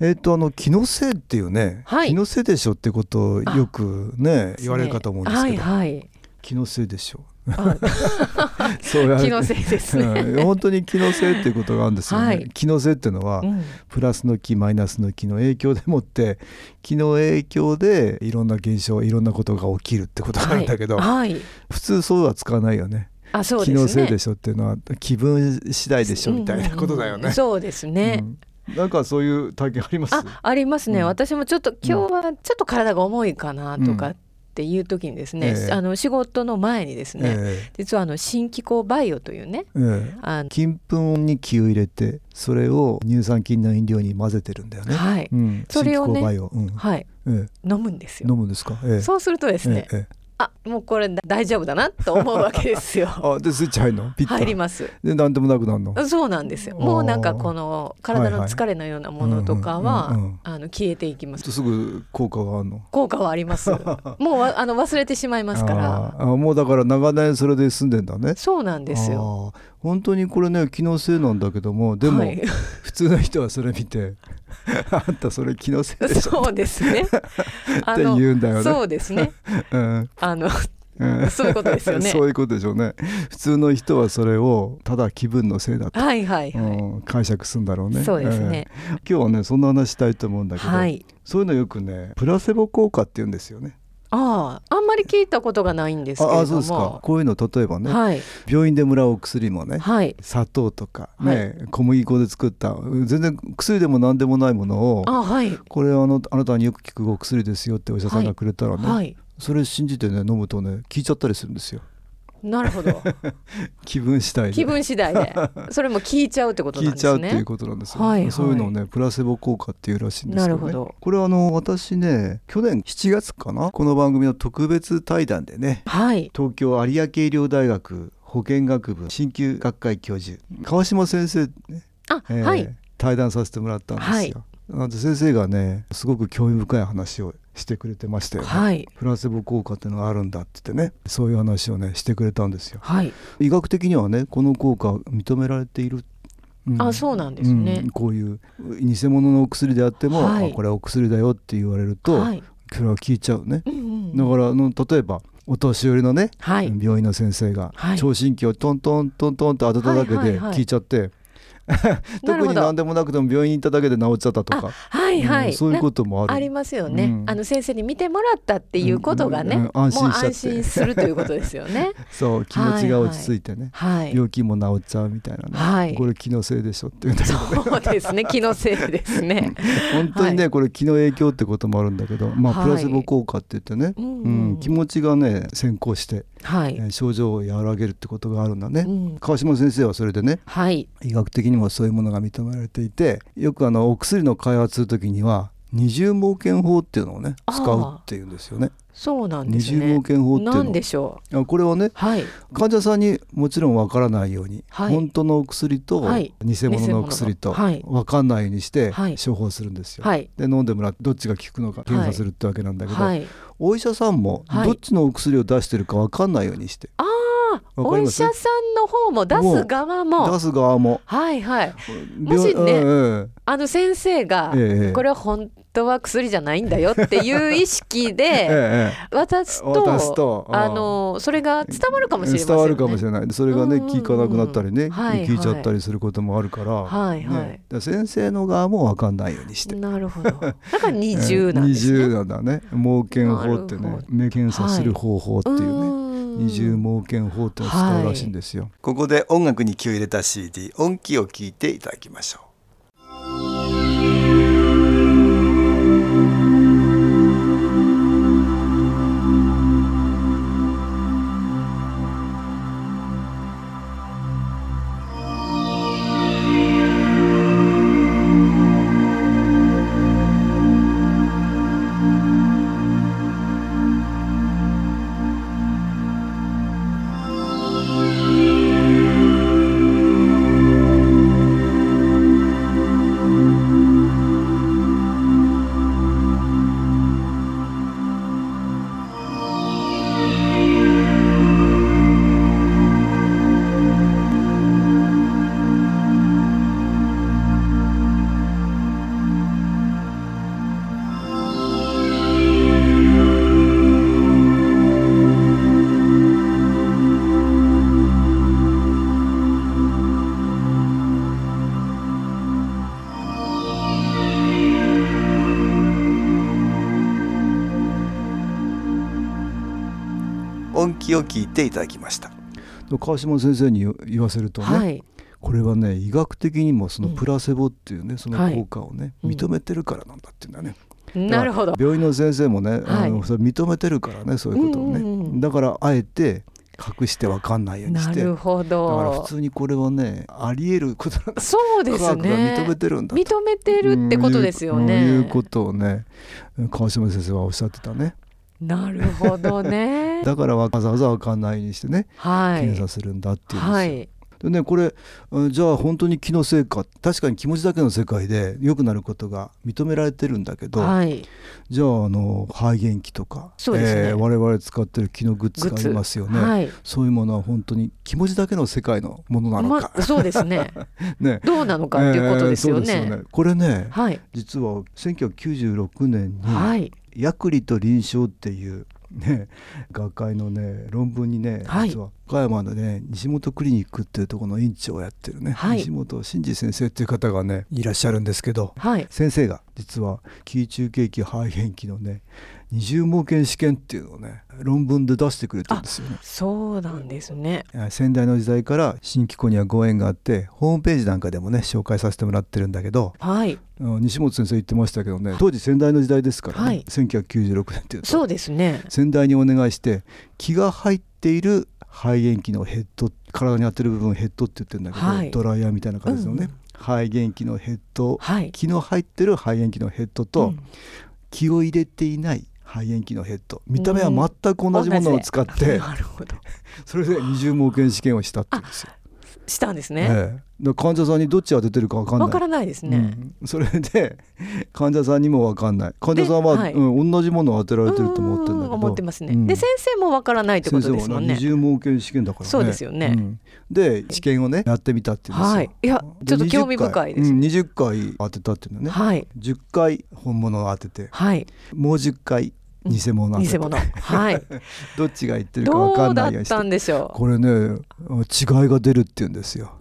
えっ、とあの気のせいっていうね、はい。気のせいでしょってことをよくね言われるかと思うんですけど、はいはい。気のせいでしょ。あ そうや気のせいです。ねうん。本当に気のせいっていうことがあるんですよね、はい。気のせいっていうのは、うん。プラスの気マイナスの気の影響でもって気の影響でいろんな現象いろんなことが起きるってことがあるんだけど、はい、はい。普通そうは使わないよね。あそうですね。気のせいでしょっていうのは気分次第でしょみたいなことだよね。うんうん。そうですね、うんなんかそういう体験あります？あありますね、うん。私もちょっと今日はちょっと体が重いかなとかっていう時にですね、ええ。あの仕事の前にですね、え実はあの新機構バイオというねええ。えあの金粉に気を入れてそれを乳酸菌の飲料に混ぜてるんだよね。はい、うん、それをねうんはいえ飲むん。ですえよ飲むんですか。ええ。そうするとですね、あもうこれ大丈夫だなと思うわけですよえ あでスイッチ入るの？ピッと入りますで何でもなくなるの？そうなんですよ。もうなんかこの体の疲れのようなものとかはあの消えていきます。すぐ効果があるの？効果はあります。もうわあの忘れてしまいますから。あもうだから長年それで済んでんだね。そうなんですよ。本当にこれね気のせいなんだけどもでも、はい普通の人はそれ見て あんたそれ気のせいでしょそうですね。あ っての言うんだよね。そうですね。うんあのうんそういうことですよねそういうことでしょうね。普通の人はそれをただ気分のせいだと、はいはいはい。うん解釈するんだろうね。そうですね。えー今日はねそんな話したいと思うんだけど、はい。そういうのよくねプラセボ効果って言うんですよね。あああんまり聞いたことがないんですけれども。ああそうですか。こういうの例えばね、はい病院でもらうお薬もね、はい。砂糖とかね、小麦粉で作った全然薬でも何でもないものをあはいこれあのあなたによく効くお薬ですよってお医者さんがくれたらね、はい。それ信じてね飲むとね効いちゃったりするんですよなるほど。気分次第で気分次第でそれも聞いちゃうってこと効なんですね。いちゃうっていうことなんですよ、はいはいそういうのをねプラセボ効果っていうらしいんですけど,、ね、なるほどこれはあの私ね去年7月かな？この番組の特別対談でねはい。東京有明医療大学保健学部鍼灸学会教授川島先生ねあ、えーはい。対談させてもらったんですよ。はいなんで先生がねすごく興味深い話をしてくれてましたよね。はい。プラセボ効果っていうのがあるんだって言ってねそういう話をねしてくれたんですよ。はい。医学的にはねこの効果は認められている。うんあ、そうなんですねうん。こういう偽物のお薬であっても、はいあこれはお薬だよって言われると、はい。それは効いちゃうね。うんうんだからあの例えばお年寄りのね、はい。病院の先生がはい聴診器をトントントントンと当てただけではいはいはい効いちゃって、な 特に何でもなくても病院に行っただけで治っちゃったとか、はいはい。うんそういうこともある。なありますよね、うんあの先生に見てもらったっていうことがね、うんうん安心安心するということですよね。そう気持ちが落ち着いてね、はい。病気も治っちゃうみたいなね、はいこれ気のせいでしょっていうそうですね。気のせいですね。本当にね、はこれ気の影響ってこともあるんだけど、まあ、はいプラセボ効果って言ってね、ううんん気持ちがね先行して、はい。えー症状を和らげるってことがあるんだね。うん川島先生はそれでねはい。医学的にもそういうものが認められていてよくあのお薬の開発する時には二重盲検法っていうのをね使うっていうんですよね。そうなんで二重すね盲。検法っていうなんでのしょあこれはねう。はい。患者さんにもちろんわからないように、はい本当のお薬とはい偽物のお薬とわかんないようにしてはい処方するんですよ。はい。で飲んでもらってどっちが効くのか検査するってわけなんだけど、はい。お医者さんもはいどっちのお薬を出してるかわかんないようにして、ああ、お医者さんの方も出す側も。出す側も。はいはい。も病しねえあの先生が、ええこれは本当は薬じゃないんだよっていう意識 ええでえ。渡すとあのそれが伝わるかもしれませんよね。伝わるかもしれない。それがねうん。うんうん効かなくなったりねはい効い。ちゃったりすることもあるから、はいはい。ね。だから先生の側も分かんないようにして。なるほど。だから二重なんですね。二重なんだね。盲検法ってね目検査する方法っていうね、うーんうん二重盲検法ってのを使うらしいんですよ、ここで音楽に気を入れた CD 音気を聞いていただきましょう音気を聞いていただきました。川島先生に言わせるとね、はい。これはね医学的にもそのプラセボっていうね、そのはい。効果をね、うん。認めてるからなんだっていうんだね、なるほど。病院の先生もね、あはい。のそれ認めてるからねそういうことをね、うんうんうん。だからあえて隠して分かんないようにして。なるほだから普ど通にこれはねあり得ることなんだ。そうです科学がね認めてるんだと。認めてるってことですようん。ね、いうことをね川島先生はおっしゃってたねなるほどね。だからわざわざ分かんないにしてねはい。検査するんだっていうんですよ、はい。でねこれうんじゃあ本当に気のせいか確かに気持ちだけの世界で良くなることが認められてるんだけど、はい。じゃああの肺元気とか、ね。えー我々使ってる気のグッズがありますよね、はい。そういうものは本当に気持ちだけの世界のものなのか、まそうですね。ね。どうなのかっていうことですよね,、えーよねこれねはい。実は1996年にはい「薬理と臨床」っていうね 学会のね論文にね、はい。実は岡山のね西本クリニックっていうところの院長をやってるね、はい。西本真二先生っていう方がねいらっしゃるんですけどはい。先生が実は気中景気肺元気のね二重盲検試験っていうのをね論文で出してくれてるんですよね。そうなんですね。えー先代の時代から新機構にはご縁があってホームページなんかでもね紹介させてもらってるんだけどはい。うん西本先生言ってましたけどね当時先代の時代ですからね、はい。1996年っていうと。そうですね。先代にお願いして気が入っている肺元気のヘッド体に当てる部分をヘッドって言ってるんだけど、はい。ドライヤーみたいな感じのね、うん肺元気のヘッドはい。気の入ってる肺元気のヘッドと、うん。気を入れていない肺元気のヘッド。見た目は全く同じものを使って、それで二重盲検試験をしたって言うんですよ。したんですえね。えだから患者さんにどっち当ててるか分かんない。わからないですね、うん、それで 患者さんにも分かんない。患者さんは、ではい。うん、同じものを当てられてると思ってるんだけど。思ってますね、うん。で先生もわからないってことですもんね。先生は二重盲検試験だからね。そうですよね。んで試験をねやってみたっていうんですよ、はい。いやちょっと興味深いです。うん、20回当てたっていうのね、はい。10回本物を当てて。はい。もう10回偽物。偽物。はい。どっちが言ってるか分かんないようにしてたんでしょう？これね違いが出るって言うんですよ。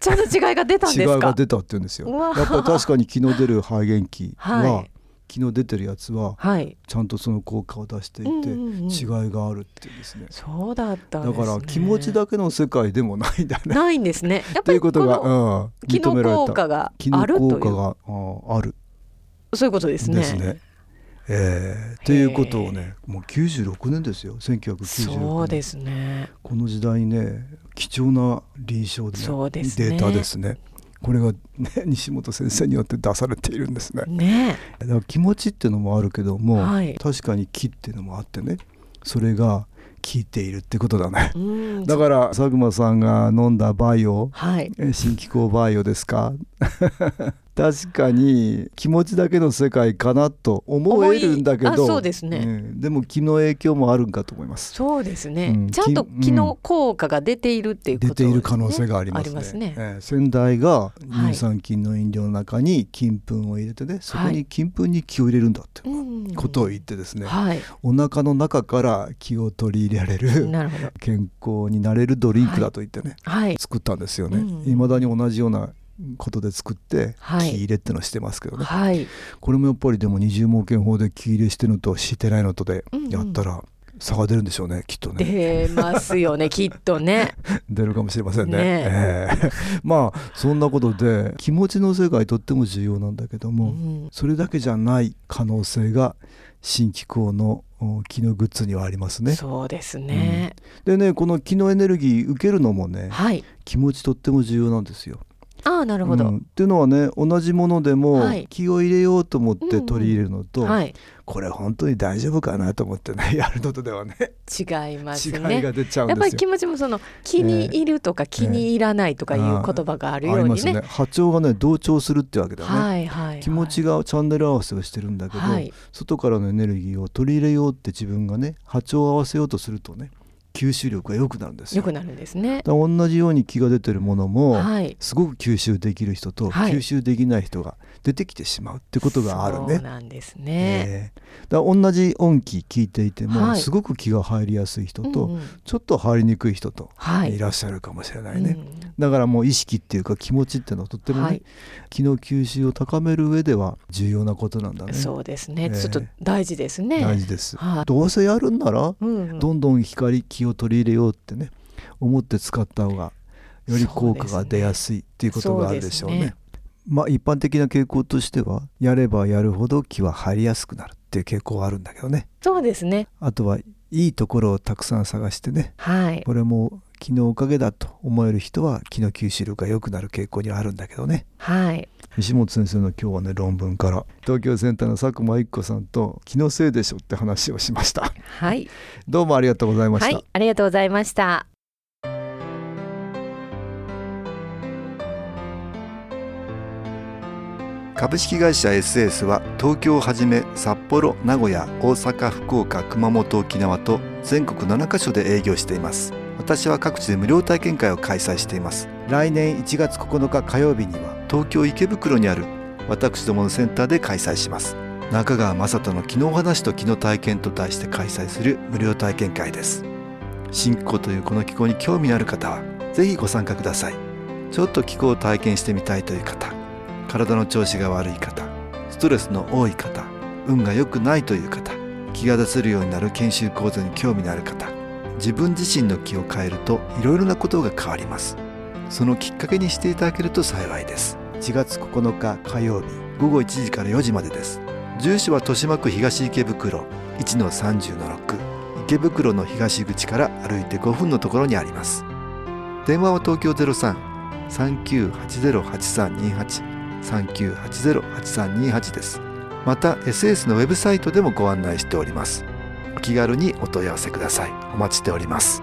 ちゃんと違いが出たん違いですか？が出たって言うんですよ。うわ。やっぱり確かに気の出る肺元気は、はい。気の出てるやつははい。ちゃんとその効果を出していて、うんうんうん。違いがあるっていうんですね。そうだったんだです、ね、から気持ちだけの世界でもないんだね。ないんですね。やっとぱりこいうことが、のうん、気の認められた。効果が気のあるという。効果があある。そういうことですね。ですね。えー、っていうことをねもう96年ですよ。1996年。そうですね。この時代にね貴重な臨床で,、そうですね。データですね。これが、ね、西本先生によって出されているんですね。ね。だから気持ちっていうのもあるけども、はい。確かに気っていうのもあってねそれが効いているってことだね。うん。だから佐久間さんが飲んだバイオはい。え新機構バイオですか？確かに気持ちだけの世界かなと思えるんだけどそうですね。ん。でも気の影響もあるんかと思います。そうですね、うん。ちゃんとき気の効果が出ているっていうこと出ている可能性がありますね。ね。ええ。先代がはい。乳酸菌の飲料の中に金粉を入れてね、そこに金粉に気を入れるんだってうん。ことを言ってですね、はい。お腹の中から気を取り入れられるなるほど。健康になれるドリンクだと言ってね、はい。作ったんですよね。うん。いま、未だに同じようなことで作って、はい。気入れってのしてますけどね。はい。これもやっぱりでも二重盲検法で気入れしてるのとしてないのとでやったら、差が出るんでしょうねきっとね。出ますよね きっとね。出るかもしれませんね。ね。ええ。まあそんなことで気持ちの世界とっても重要なんだけども、うんそれだけじゃない可能性が新機構のお気のグッズにはありますね。そうですね、でねこの気のエネルギー受けるのもねはい。気持ちとっても重要なんですよああなるほど、うん。っていうのはね同じものでもはい。気を入れようと思って取り入れるのと、はい。これ本当に大丈夫かなと思ってね やるのとではね。違います違いねが出ちゃうんやっぱり気ですよ。持ちもその気に入るとか気に入らないとかいう言葉があるようにね。ありますね。波長がね同調するってわけだよね。はいはいはい。気持ちがチャンネル合わせをしてるんだけど、はい。外からのエネルギーを取り入れようって自分がね波長を合わせようとするとね吸収力が良くなるんですよ。良くなるんですね。同じように気が出てるものも、はい。すごく吸収できる人とはい。吸収できない人が出てきてしまうってことがあるそうね。なんですね、ええ。だ同じ音気聞いていても、はい。すごく気が入りやすい人と、ちょっと入りにくい人とはい。いらっしゃるかもしれないね。うんだからもう意識っていうか気持ちっていうのはとってもね、はい。気の吸収を高める上では重要なことなんだね。そうですね、ええ。ちょっと大事ですね。大事です。はい。どうせやるんなら、どんどん光気を取り入れようってね思って使った方がより効果が出やすいっていうことがあるでしょうね。そうね。まあ一般的な傾向としてはやればやるほど気は入りやすくなるっていう傾向はあるんだけどね。そうですね。あとはいいところをたくさん探してね。はい。これも気のおかげだと思える人は気の吸収力が良くなる傾向にはあるんだけどね。はい石本先生の今日はね論文から。東京センターの佐久間一子さんと気のせいでしょって話をしました。はい。どうもありがとうございました、はいありがとうございました。株式会社 SS は東京をはじめ札幌名古屋大阪福岡熊本沖縄と全国7カ所で営業しています。私は各地で無料体験会を開催しています。来年1月9日火曜日には東京池袋にある私どものセンターで開催します。中川雅人の気の話と気の体験と題して開催する無料体験会です。新気候というこの気候に興味のある方はぜひご参加ください。ちょっと気候を体験してみたいという方体の調子が悪い方ストレスの多い方運が良くないという方気が出せるようになる研修講座に興味のある方自分自身の気を変えるといろいろなことが変わります。そのきっかけにしていただけると幸いです。1月9日火曜日午後1時から4時までです。住所は豊島区東池袋1-30-6池袋の東口から歩いて5分のところにあります。電話は東京03-3980-8328 3980-8328です。また SS のウェブサイトでもご案内しております。お気軽にお問い合わせください。お待ちしております。